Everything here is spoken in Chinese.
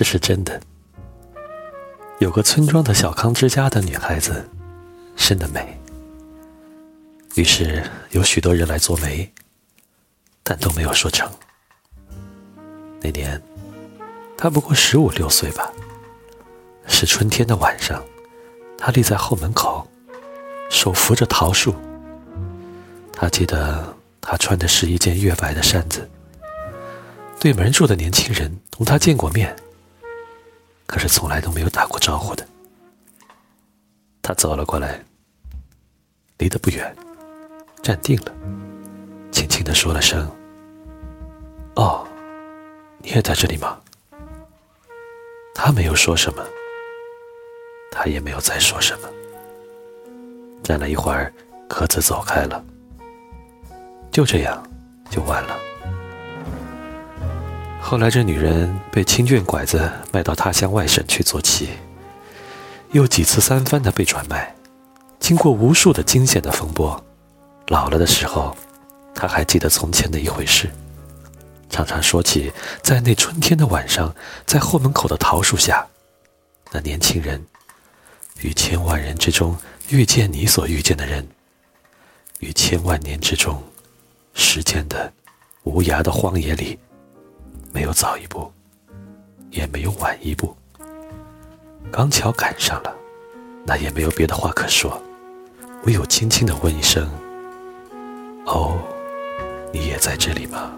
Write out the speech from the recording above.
这是真的。有个村庄的小康之家的女孩子，生得美，于是有许多人来做媒，但都没有说成。那年，她不过十五六岁吧。是春天的晚上，她立在后门口，手扶着桃树。她记得，她穿的是一件月白的衫子。对门住的年轻人同她见过面，可是从来都没有打过招呼的。她走了过来，离得不远，站定了，轻轻地说了声：“哦。”你也在这里吗？他没有说什么，他也没有再说什么。站了一会儿，各自走开了。就这样，就完了。后来，这女人被亲眷拐子卖到他乡外省去做妻，又几次三番的被转卖，经过无数的惊险的风波，老了的时候，他还记得从前的一回事。常常说起，在那春天的晚上，在后门口的桃树下，那年轻人，于千万人之中遇见你所遇见的人，于千万年之中，时间的无涯的荒野里，没有早一步，也没有晚一步，刚巧赶上了，那也没有别的话可说，唯有轻轻的问一声：“哦，你也在这里吗？”